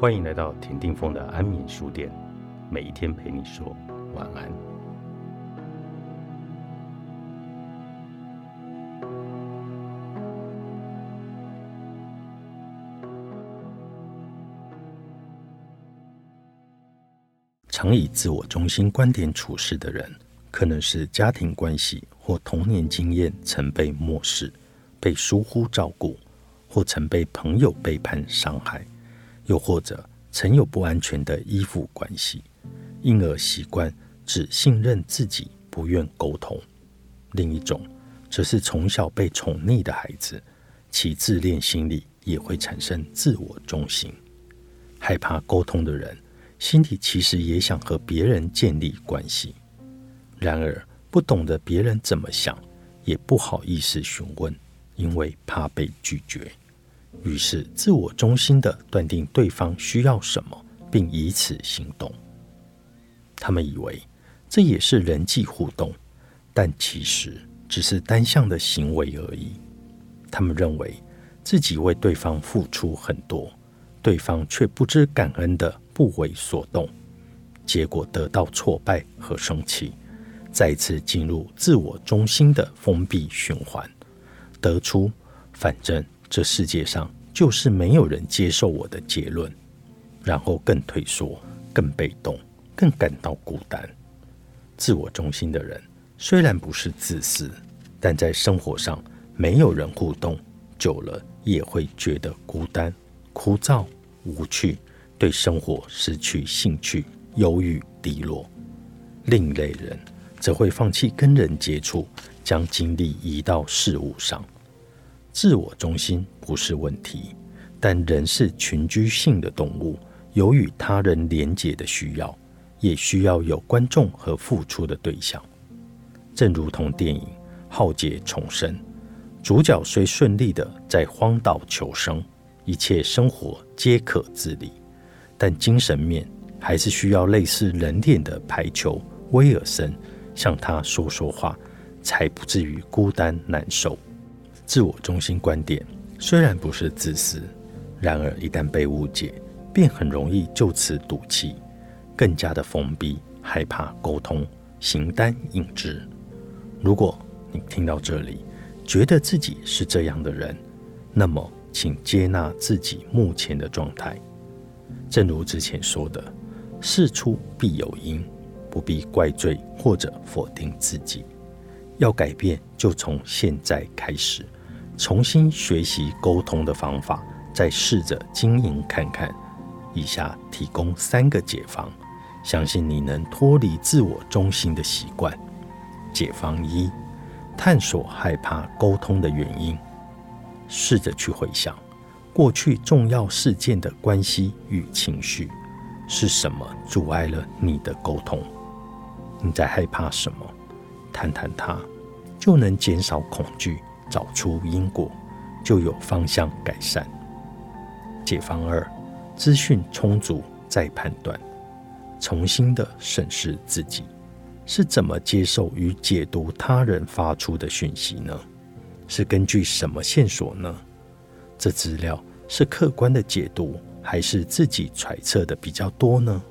欢迎来到田定峰的安眠书店，每一天陪你说晚安。常以自我中心观点处事的人，可能是家庭关系或童年经验曾被漠视、被疏忽照顾，或曾被朋友背叛伤害。又或者曾有不安全的依附关系，因而习惯只信任自己，不愿沟通。另一种则是从小被宠溺的孩子，其自恋心理也会产生自我中心。害怕沟通的人，心里其实也想和别人建立关系，然而不懂得别人怎么想，也不好意思询问，因为怕被拒绝。于是，自我中心的断定对方需要什么，并以此行动。他们以为这也是人际互动，但其实只是单向的行为而已。他们认为自己为对方付出很多，对方却不知感恩的不为所动，结果得到挫败和生气，再次进入自我中心的封闭循环，得出反正。这世界上就是没有人接受我的结论，然后更退缩、更被动、更感到孤单。自我中心的人虽然不是自私，但在生活上没有人互动，久了也会觉得孤单、枯燥、无趣，对生活失去兴趣、忧郁、低落。另一类人则会放弃跟人接触，将精力移到事物上。自我中心不是问题，但人是群居性的动物，有与他人连结的需要，也需要有观众和付出的对象。正如同电影《浩劫重生》，主角虽顺利的在荒岛求生，一切生活皆可自理，但精神面还是需要类似人脸的排球威尔森向他说说话，才不至于孤单难受。自我中心观点虽然不是自私，然而一旦被误解，便很容易就此赌气，更加的封闭，害怕沟通，形单影只。如果你听到这里，觉得自己是这样的人，那么请接纳自己目前的状态。正如之前说的，事出必有因，不必怪罪或者否定自己。要改变，就从现在开始。重新学习沟通的方法，再试着经营看看。以下提供三个解方，相信你能脱离自我中心的习惯。解方一：探索害怕沟通的原因，试着去回想过去重要事件的关系与情绪，是什么阻碍了你的沟通？你在害怕什么？谈谈它，就能减少恐惧。找出因果，就有方向改善。解方二：资讯充足再判断，重新的审视自己是怎么接受与解读他人发出的讯息呢？是根据什么线索呢？这资料是客观的解读，还是自己揣测的比较多呢？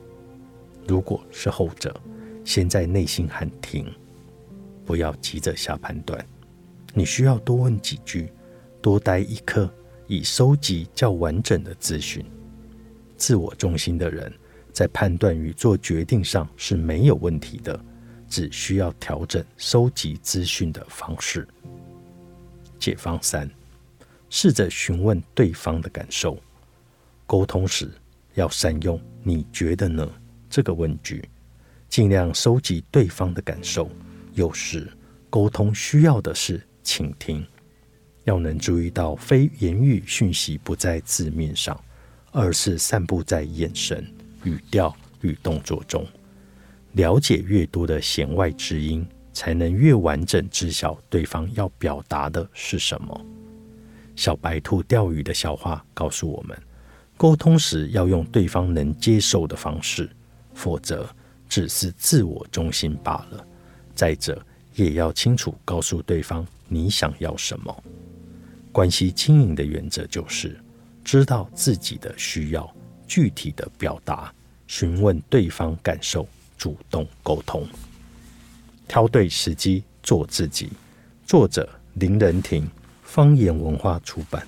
如果是后者，先在内心喊停，不要急着下判断。你需要多问几句，多待一刻，以收集较完整的资讯。自我中心的人在判断与做决定上是没有问题的，只需要调整收集资讯的方式。解方三：试着询问对方的感受。沟通时要善用“你觉得呢”这个问句，尽量收集对方的感受。有时沟通需要的是。倾听，要能注意到非言语讯息不在字面上，而是散布在眼神、语调与动作中。了解越多的弦外之音，才能越完整知晓对方要表达的是什么。小白兔钓鱼的笑话告诉我们：沟通时要用对方能接受的方式，否则只是自我中心罢了。再者，也要清楚告诉对方。你想要什么？关系经营的原则就是知道自己的需要，具体的表达，询问对方感受，主动沟通，挑对时机做自己。作者林仁婷，方言文化出版。